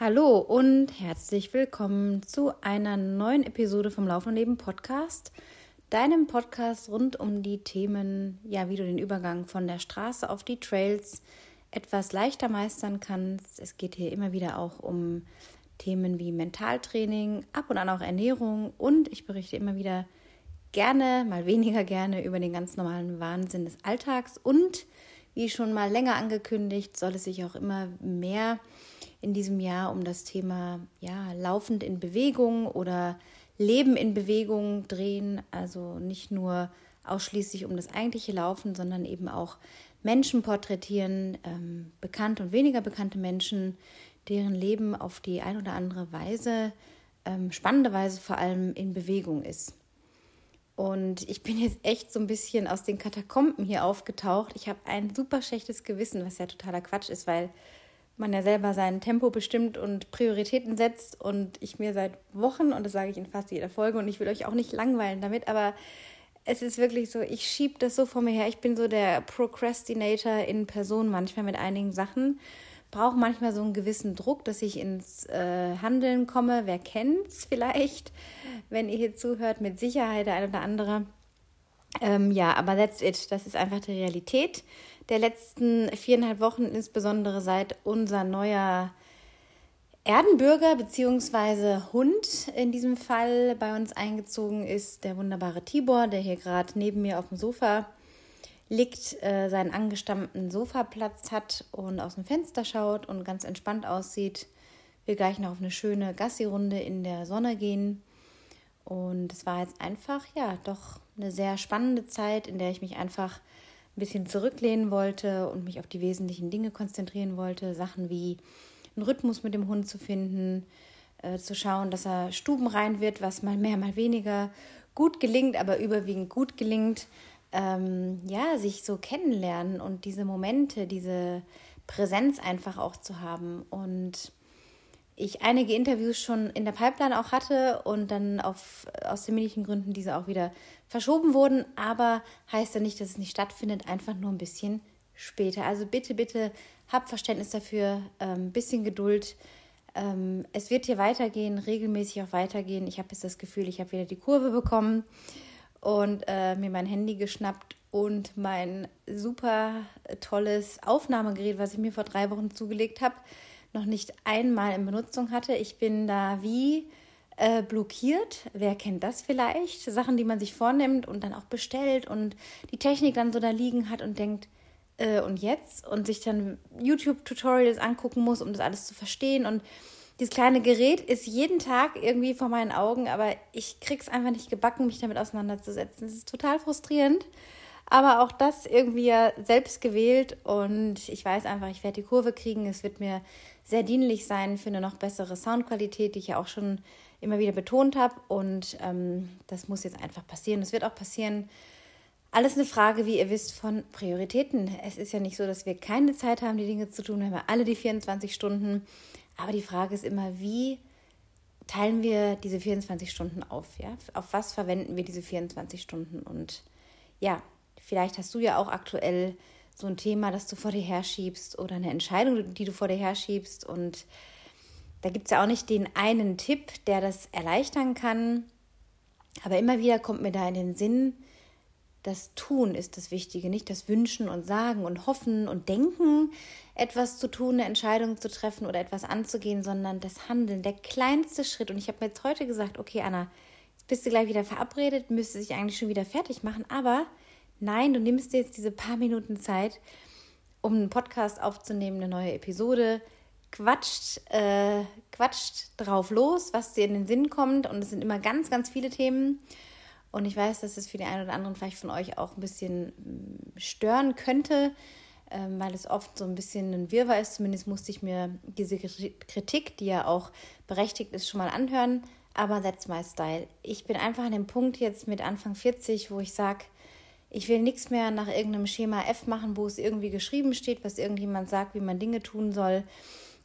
Hallo und herzlich willkommen zu einer neuen Episode vom Laufen und Leben Podcast, deinem Podcast rund um die Themen, ja, wie du den Übergang von der Straße auf die Trails etwas leichter meistern kannst. Es geht hier immer wieder auch um Themen wie Mentaltraining, ab und an auch Ernährung und ich berichte immer wieder gerne, mal weniger gerne über den ganz normalen Wahnsinn des Alltags und wie schon mal länger angekündigt, soll es sich auch immer mehr in diesem Jahr um das Thema ja, laufend in Bewegung oder Leben in Bewegung drehen. Also nicht nur ausschließlich um das eigentliche Laufen, sondern eben auch Menschen porträtieren, ähm, bekannte und weniger bekannte Menschen, deren Leben auf die ein oder andere Weise, ähm, spannende Weise vor allem in Bewegung ist. Und ich bin jetzt echt so ein bisschen aus den Katakomben hier aufgetaucht. Ich habe ein super schlechtes Gewissen, was ja totaler Quatsch ist, weil man ja selber sein Tempo bestimmt und Prioritäten setzt und ich mir seit Wochen, und das sage ich in fast jeder Folge, und ich will euch auch nicht langweilen damit, aber es ist wirklich so, ich schiebe das so vor mir her. Ich bin so der Procrastinator in Person manchmal mit einigen Sachen. Brauche manchmal so einen gewissen Druck, dass ich ins äh, Handeln komme. Wer kennt's vielleicht, wenn ihr hier zuhört, mit Sicherheit der ein oder andere. Ähm, ja, aber that's it. Das ist einfach die Realität der letzten viereinhalb Wochen, insbesondere seit unser neuer Erdenbürger bzw. Hund in diesem Fall bei uns eingezogen ist, der wunderbare Tibor, der hier gerade neben mir auf dem Sofa liegt, äh, seinen angestammten Sofaplatz hat und aus dem Fenster schaut und ganz entspannt aussieht. Wir gleich noch auf eine schöne Gassi-Runde in der Sonne gehen. Und es war jetzt einfach, ja, doch eine sehr spannende Zeit, in der ich mich einfach ein bisschen zurücklehnen wollte und mich auf die wesentlichen Dinge konzentrieren wollte. Sachen wie einen Rhythmus mit dem Hund zu finden, äh, zu schauen, dass er stubenrein wird, was mal mehr, mal weniger gut gelingt, aber überwiegend gut gelingt. Ähm, ja, sich so kennenlernen und diese Momente, diese Präsenz einfach auch zu haben. Und ich einige Interviews schon in der Pipeline auch hatte und dann auf, aus terminlichen Gründen diese auch wieder verschoben wurden, aber heißt ja nicht, dass es nicht stattfindet, einfach nur ein bisschen später. Also bitte, bitte habt Verständnis dafür, ein ähm, bisschen Geduld. Ähm, es wird hier weitergehen, regelmäßig auch weitergehen. Ich habe jetzt das Gefühl, ich habe wieder die Kurve bekommen und äh, mir mein Handy geschnappt und mein super tolles Aufnahmegerät, was ich mir vor drei Wochen zugelegt habe, noch nicht einmal in Benutzung hatte. Ich bin da wie äh, blockiert. Wer kennt das vielleicht? Sachen, die man sich vornimmt und dann auch bestellt und die Technik dann so da liegen hat und denkt, äh, und jetzt? Und sich dann YouTube-Tutorials angucken muss, um das alles zu verstehen. Und dieses kleine Gerät ist jeden Tag irgendwie vor meinen Augen, aber ich krieg's einfach nicht gebacken, mich damit auseinanderzusetzen. Es ist total frustrierend. Aber auch das irgendwie ja selbst gewählt und ich weiß einfach, ich werde die Kurve kriegen. Es wird mir sehr dienlich sein für eine noch bessere Soundqualität, die ich ja auch schon immer wieder betont habe. Und ähm, das muss jetzt einfach passieren. Das wird auch passieren. Alles eine Frage, wie ihr wisst, von Prioritäten. Es ist ja nicht so, dass wir keine Zeit haben, die Dinge zu tun. Wir haben ja alle die 24 Stunden. Aber die Frage ist immer, wie teilen wir diese 24 Stunden auf? Ja? Auf was verwenden wir diese 24 Stunden? Und ja, Vielleicht hast du ja auch aktuell so ein Thema, das du vor dir herschiebst oder eine Entscheidung, die du vor dir herschiebst. Und da gibt es ja auch nicht den einen Tipp, der das erleichtern kann. Aber immer wieder kommt mir da in den Sinn, das Tun ist das Wichtige, nicht das Wünschen und Sagen und Hoffen und Denken, etwas zu tun, eine Entscheidung zu treffen oder etwas anzugehen, sondern das Handeln, der kleinste Schritt. Und ich habe mir jetzt heute gesagt, okay, Anna, jetzt bist du gleich wieder verabredet, müsste sich eigentlich schon wieder fertig machen, aber Nein, du nimmst dir jetzt diese paar Minuten Zeit, um einen Podcast aufzunehmen, eine neue Episode, quatscht, äh, quatscht drauf los, was dir in den Sinn kommt. Und es sind immer ganz, ganz viele Themen. Und ich weiß, dass es für den einen oder anderen vielleicht von euch auch ein bisschen mm, stören könnte, ähm, weil es oft so ein bisschen ein Wirrwarr ist. Zumindest musste ich mir diese Kritik, die ja auch berechtigt ist, schon mal anhören. Aber that's my style. Ich bin einfach an dem Punkt jetzt mit Anfang 40, wo ich sage, ich will nichts mehr nach irgendeinem Schema F machen, wo es irgendwie geschrieben steht, was irgendjemand sagt, wie man Dinge tun soll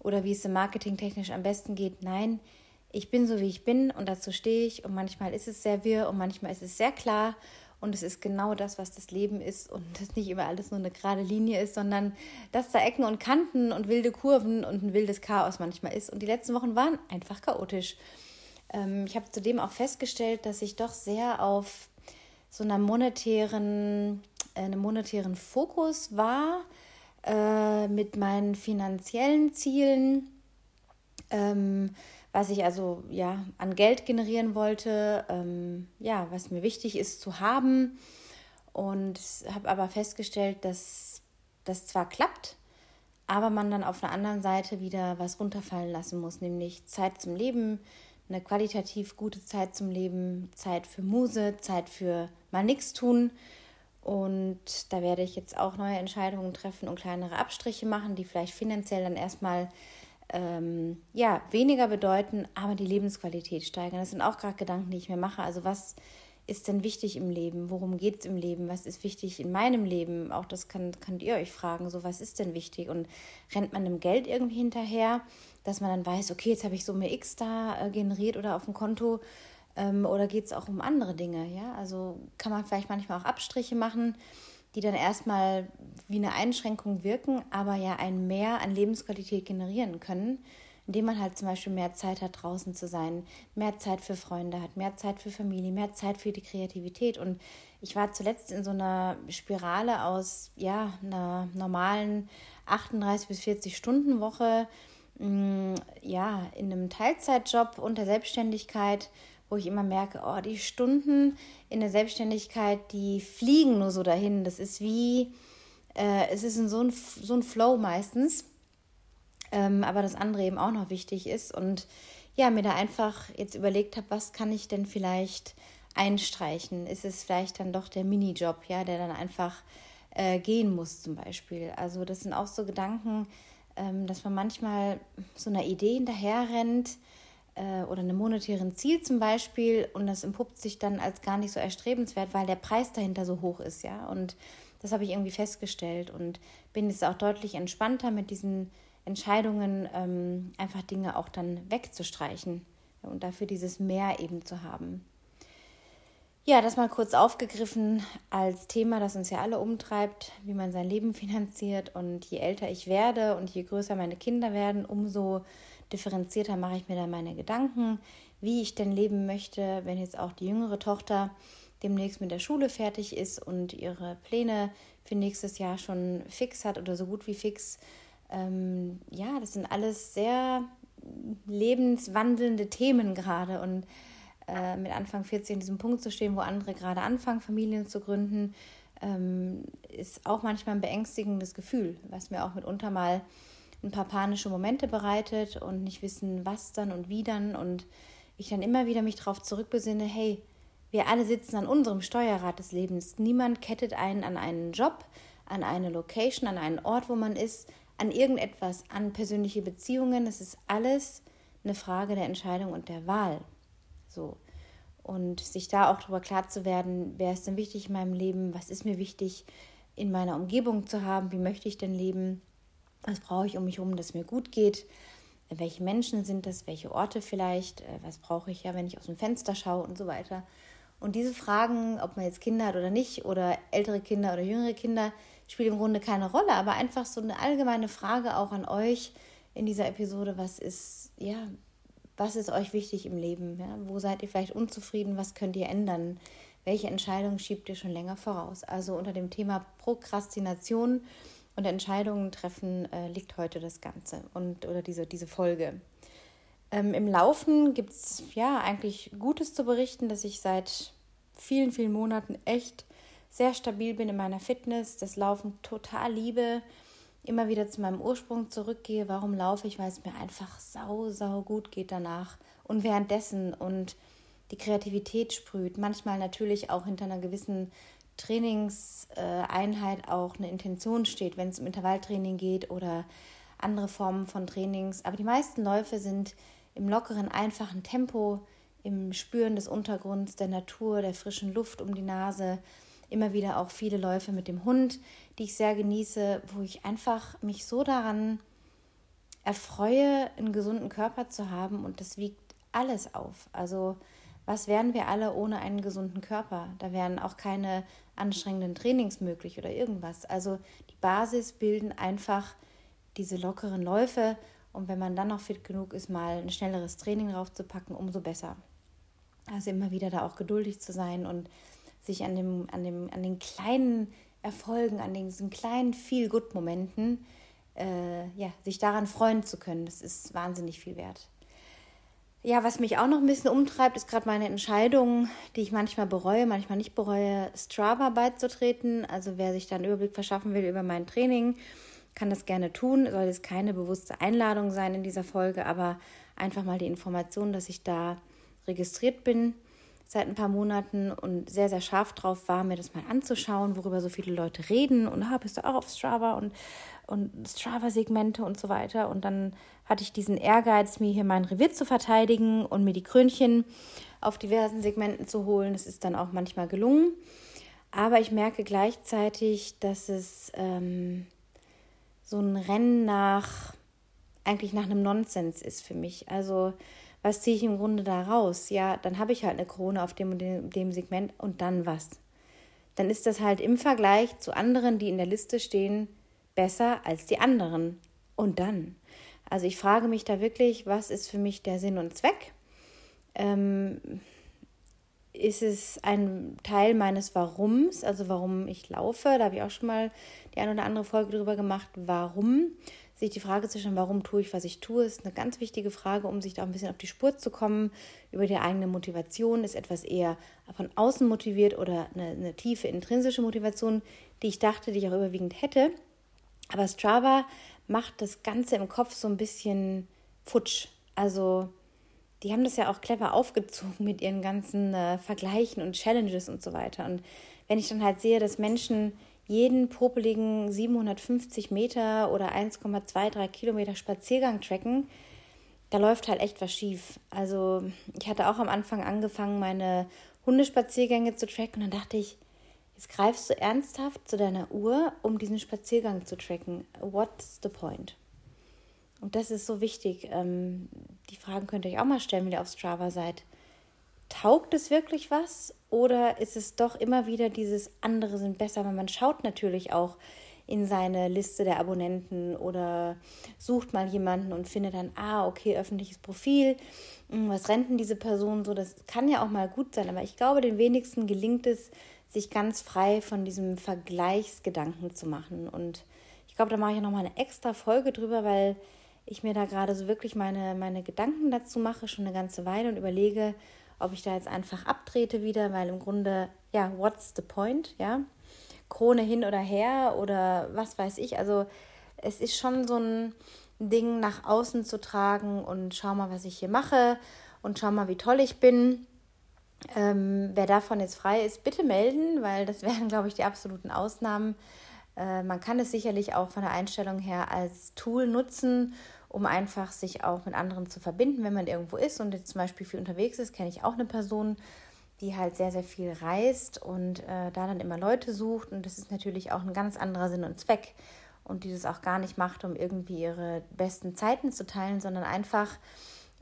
oder wie es im Marketing technisch am besten geht. Nein, ich bin so, wie ich bin und dazu stehe ich und manchmal ist es sehr wirr und manchmal ist es sehr klar Und es ist genau das, was das Leben ist und das nicht immer alles nur eine gerade Linie ist, sondern dass da Ecken und Kanten und wilde Kurven und ein wildes Chaos manchmal ist. Und die letzten Wochen waren einfach chaotisch. Ähm, ich habe zudem auch festgestellt, dass ich doch sehr auf so einer monetären, äh, einem monetären Fokus war äh, mit meinen finanziellen Zielen. Ähm, was ich also ja an Geld generieren wollte, ähm, ja, was mir wichtig ist zu haben. Und habe aber festgestellt, dass das zwar klappt, aber man dann auf der anderen Seite wieder was runterfallen lassen muss, nämlich Zeit zum Leben, eine qualitativ gute Zeit zum Leben, Zeit für Muse, Zeit für mal nichts tun. Und da werde ich jetzt auch neue Entscheidungen treffen und kleinere Abstriche machen, die vielleicht finanziell dann erstmal ähm, ja, weniger bedeuten, aber die Lebensqualität steigern. Das sind auch gerade Gedanken, die ich mir mache. Also was ist denn wichtig im Leben? Worum geht es im Leben? Was ist wichtig in meinem Leben? Auch das kann, könnt ihr euch fragen. So, was ist denn wichtig? Und rennt man dem Geld irgendwie hinterher, dass man dann weiß, okay, jetzt habe ich so mir X da äh, generiert oder auf dem Konto. Ähm, oder geht es auch um andere Dinge? Ja, also kann man vielleicht manchmal auch Abstriche machen die dann erstmal wie eine Einschränkung wirken, aber ja ein Mehr an Lebensqualität generieren können, indem man halt zum Beispiel mehr Zeit hat, draußen zu sein, mehr Zeit für Freunde hat, mehr Zeit für Familie, mehr Zeit für die Kreativität. Und ich war zuletzt in so einer Spirale aus ja, einer normalen 38 bis 40 Stunden Woche, mm, ja, in einem Teilzeitjob unter Selbstständigkeit wo ich immer merke, oh, die Stunden in der Selbstständigkeit, die fliegen nur so dahin. Das ist wie, äh, es ist in so ein, so ein Flow meistens, ähm, aber das andere eben auch noch wichtig ist. Und ja, mir da einfach jetzt überlegt habe, was kann ich denn vielleicht einstreichen? Ist es vielleicht dann doch der Minijob, ja, der dann einfach äh, gehen muss zum Beispiel? Also das sind auch so Gedanken, ähm, dass man manchmal so einer Idee hinterher rennt, äh, oder einem monetären Ziel zum Beispiel und das entpuppt sich dann als gar nicht so erstrebenswert, weil der Preis dahinter so hoch ist, ja. Und das habe ich irgendwie festgestellt und bin jetzt auch deutlich entspannter mit diesen Entscheidungen, ähm, einfach Dinge auch dann wegzustreichen und dafür dieses Mehr eben zu haben. Ja, das mal kurz aufgegriffen als Thema, das uns ja alle umtreibt, wie man sein Leben finanziert. Und je älter ich werde und je größer meine Kinder werden, umso differenzierter mache ich mir dann meine Gedanken, wie ich denn leben möchte, wenn jetzt auch die jüngere Tochter demnächst mit der Schule fertig ist und ihre Pläne für nächstes Jahr schon fix hat oder so gut wie fix. Ähm, ja, das sind alles sehr lebenswandelnde Themen gerade und äh, mit Anfang 14 in diesem Punkt zu stehen, wo andere gerade anfangen, Familien zu gründen, ähm, ist auch manchmal ein beängstigendes Gefühl, was mir auch mitunter mal ein paar panische Momente bereitet und nicht wissen, was dann und wie dann und ich dann immer wieder mich darauf zurückbesinne, hey, wir alle sitzen an unserem Steuerrad des Lebens. Niemand kettet einen an einen Job, an eine Location, an einen Ort, wo man ist, an irgendetwas, an persönliche Beziehungen. Es ist alles eine Frage der Entscheidung und der Wahl. So. Und sich da auch darüber klar zu werden, wer ist denn wichtig in meinem Leben, was ist mir wichtig in meiner Umgebung zu haben, wie möchte ich denn leben was brauche ich um mich herum, dass es mir gut geht? Welche Menschen sind das? Welche Orte vielleicht? Äh, was brauche ich ja, wenn ich aus dem Fenster schaue und so weiter? Und diese Fragen, ob man jetzt Kinder hat oder nicht, oder ältere Kinder oder jüngere Kinder, spielt im Grunde keine Rolle, aber einfach so eine allgemeine Frage auch an euch in dieser Episode, was ist, ja, was ist euch wichtig im Leben? Ja? Wo seid ihr vielleicht unzufrieden? Was könnt ihr ändern? Welche Entscheidungen schiebt ihr schon länger voraus? Also unter dem Thema Prokrastination und Entscheidungen treffen äh, liegt heute das Ganze und oder diese, diese Folge. Ähm, Im Laufen gibt es ja eigentlich Gutes zu berichten, dass ich seit vielen, vielen Monaten echt sehr stabil bin in meiner Fitness, das Laufen total liebe, immer wieder zu meinem Ursprung zurückgehe. Warum laufe ich? Weil es mir einfach sau, sau gut geht danach und währenddessen und die Kreativität sprüht. Manchmal natürlich auch hinter einer gewissen Trainingseinheit auch eine Intention steht, wenn es um Intervalltraining geht oder andere Formen von Trainings. Aber die meisten Läufe sind im lockeren, einfachen Tempo, im Spüren des Untergrunds, der Natur, der frischen Luft um die Nase. Immer wieder auch viele Läufe mit dem Hund, die ich sehr genieße, wo ich einfach mich so daran erfreue, einen gesunden Körper zu haben und das wiegt alles auf. Also was wären wir alle ohne einen gesunden Körper? Da wären auch keine anstrengenden Trainings möglich oder irgendwas. Also die Basis bilden einfach diese lockeren Läufe und wenn man dann noch fit genug ist, mal ein schnelleres Training raufzupacken, umso besser. Also immer wieder da auch geduldig zu sein und sich an, dem, an, dem, an den kleinen Erfolgen, an diesen kleinen Feel-Good-Momenten, äh, ja, sich daran freuen zu können. Das ist wahnsinnig viel wert. Ja, was mich auch noch ein bisschen umtreibt, ist gerade meine Entscheidung, die ich manchmal bereue, manchmal nicht bereue, Strava beizutreten. Also wer sich da einen Überblick verschaffen will über mein Training, kann das gerne tun. Soll es keine bewusste Einladung sein in dieser Folge, aber einfach mal die Information, dass ich da registriert bin seit ein paar Monaten und sehr, sehr scharf drauf war, mir das mal anzuschauen, worüber so viele Leute reden und ah, bist du auch auf Strava und, und Strava-Segmente und so weiter. Und dann hatte ich diesen Ehrgeiz, mir hier mein Revier zu verteidigen und mir die Krönchen auf diversen Segmenten zu holen. Das ist dann auch manchmal gelungen. Aber ich merke gleichzeitig, dass es ähm, so ein Rennen nach, eigentlich nach einem Nonsens ist für mich. Also was ziehe ich im Grunde da raus? Ja, dann habe ich halt eine Krone auf dem und dem, dem Segment und dann was? Dann ist das halt im Vergleich zu anderen, die in der Liste stehen, besser als die anderen. Und dann? Also ich frage mich da wirklich, was ist für mich der Sinn und Zweck? Ähm, ist es ein Teil meines Warums, also warum ich laufe? Da habe ich auch schon mal die eine oder andere Folge drüber gemacht, warum sich die Frage zu stellen, warum tue ich, was ich tue, ist eine ganz wichtige Frage, um sich da ein bisschen auf die Spur zu kommen. Über die eigene Motivation ist etwas eher von außen motiviert oder eine, eine tiefe intrinsische Motivation, die ich dachte, die ich auch überwiegend hätte. Aber Strava macht das Ganze im Kopf so ein bisschen futsch. Also die haben das ja auch clever aufgezogen mit ihren ganzen äh, Vergleichen und Challenges und so weiter. Und wenn ich dann halt sehe, dass Menschen jeden popeligen 750 Meter oder 1,23 Kilometer Spaziergang tracken, da läuft halt echt was schief. Also ich hatte auch am Anfang angefangen, meine Hundespaziergänge zu tracken und dann dachte ich, jetzt greifst du ernsthaft zu deiner Uhr, um diesen Spaziergang zu tracken. What's the point? Und das ist so wichtig. Ähm, die Fragen könnt ihr euch auch mal stellen, wenn ihr auf Strava seid taugt es wirklich was oder ist es doch immer wieder dieses andere sind besser, weil man schaut natürlich auch in seine Liste der Abonnenten oder sucht mal jemanden und findet dann, ah, okay, öffentliches Profil, hm, was rennt diese Person so, das kann ja auch mal gut sein, aber ich glaube, den wenigsten gelingt es, sich ganz frei von diesem Vergleichsgedanken zu machen. Und ich glaube, da mache ich nochmal eine extra Folge drüber, weil ich mir da gerade so wirklich meine, meine Gedanken dazu mache, schon eine ganze Weile und überlege, ob ich da jetzt einfach abtrete wieder, weil im Grunde, ja, what's the point, ja? Krone hin oder her oder was weiß ich. Also es ist schon so ein Ding nach außen zu tragen und schau mal, was ich hier mache und schau mal, wie toll ich bin. Ähm, wer davon jetzt frei ist, bitte melden, weil das wären, glaube ich, die absoluten Ausnahmen. Äh, man kann es sicherlich auch von der Einstellung her als Tool nutzen, um einfach sich auch mit anderen zu verbinden, wenn man irgendwo ist und jetzt zum Beispiel viel unterwegs ist, kenne ich auch eine Person, die halt sehr, sehr viel reist und äh, da dann immer Leute sucht. Und das ist natürlich auch ein ganz anderer Sinn und Zweck. Und die das auch gar nicht macht, um irgendwie ihre besten Zeiten zu teilen, sondern einfach,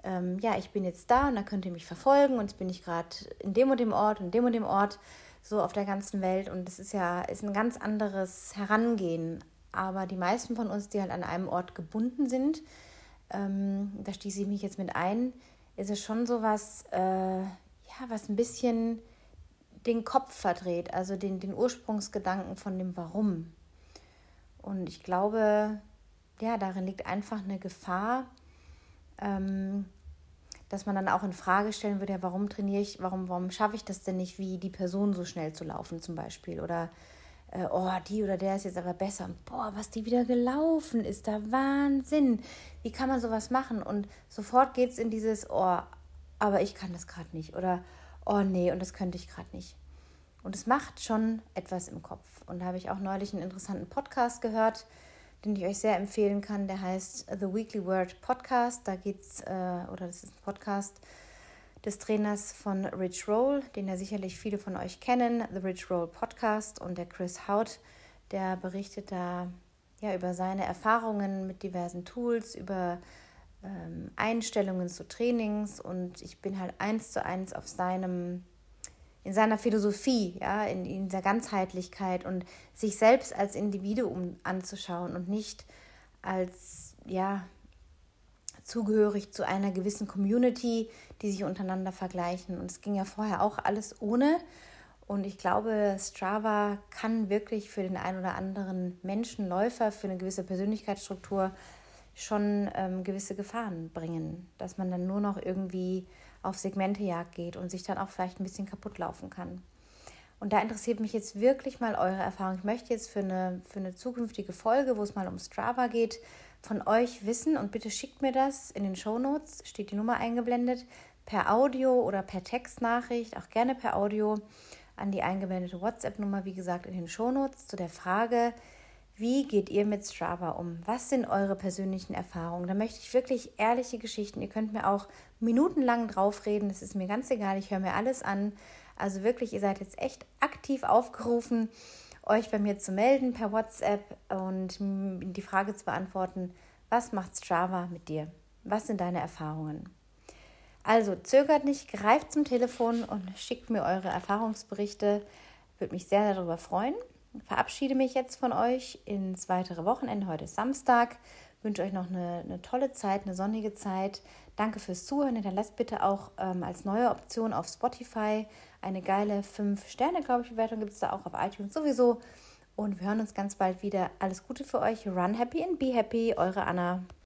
ähm, ja, ich bin jetzt da und da könnt ihr mich verfolgen und jetzt bin ich gerade in dem und dem Ort und dem und dem Ort, so auf der ganzen Welt. Und das ist ja ist ein ganz anderes Herangehen aber die meisten von uns, die halt an einem Ort gebunden sind, ähm, da schließe ich mich jetzt mit ein, ist es schon so was, äh, ja, was ein bisschen den Kopf verdreht, also den, den Ursprungsgedanken von dem Warum. Und ich glaube, ja, darin liegt einfach eine Gefahr, ähm, dass man dann auch in Frage stellen würde, ja, warum trainiere ich, warum, warum schaffe ich das denn nicht, wie die Person so schnell zu laufen zum Beispiel? Oder äh, oh, die oder der ist jetzt aber besser. Und boah, was die wieder gelaufen ist, da Wahnsinn. Wie kann man sowas machen? Und sofort geht es in dieses, oh, aber ich kann das gerade nicht. Oder, oh nee, und das könnte ich gerade nicht. Und es macht schon etwas im Kopf. Und da habe ich auch neulich einen interessanten Podcast gehört, den ich euch sehr empfehlen kann. Der heißt The Weekly Word Podcast. Da geht's, äh, oder das ist ein Podcast, des Trainers von Rich Roll, den ja sicherlich viele von euch kennen, The Rich Roll Podcast. Und der Chris Haut, der berichtet da ja über seine Erfahrungen mit diversen Tools, über ähm, Einstellungen zu Trainings. Und ich bin halt eins zu eins auf seinem, in seiner Philosophie, ja, in, in dieser Ganzheitlichkeit und sich selbst als Individuum anzuschauen und nicht als, ja, zugehörig zu einer gewissen Community, die sich untereinander vergleichen. Und es ging ja vorher auch alles ohne. Und ich glaube, Strava kann wirklich für den einen oder anderen Menschenläufer, für eine gewisse Persönlichkeitsstruktur schon ähm, gewisse Gefahren bringen, dass man dann nur noch irgendwie auf Segmentejagd geht und sich dann auch vielleicht ein bisschen kaputt laufen kann. Und da interessiert mich jetzt wirklich mal eure Erfahrung. Ich möchte jetzt für eine, für eine zukünftige Folge, wo es mal um Strava geht, von euch wissen und bitte schickt mir das in den Show Notes, steht die Nummer eingeblendet, per Audio oder per Textnachricht, auch gerne per Audio an die eingeblendete WhatsApp-Nummer, wie gesagt, in den Shownotes zu der Frage, wie geht ihr mit Strava um? Was sind eure persönlichen Erfahrungen? Da möchte ich wirklich ehrliche Geschichten. Ihr könnt mir auch minutenlang draufreden. Das ist mir ganz egal. Ich höre mir alles an. Also wirklich, ihr seid jetzt echt aktiv aufgerufen, euch bei mir zu melden per WhatsApp und die Frage zu beantworten, was macht Strava mit dir? Was sind deine Erfahrungen? Also zögert nicht, greift zum Telefon und schickt mir eure Erfahrungsberichte. Würde mich sehr darüber freuen. Verabschiede mich jetzt von euch ins weitere Wochenende. Heute ist Samstag. Wünsche euch noch eine, eine tolle Zeit, eine sonnige Zeit. Danke fürs Zuhören. Hinterlasst bitte auch ähm, als neue Option auf Spotify eine geile 5-Sterne, glaube ich, Bewertung gibt es da auch auf iTunes sowieso. Und wir hören uns ganz bald wieder. Alles Gute für euch. Run happy and be happy. Eure Anna.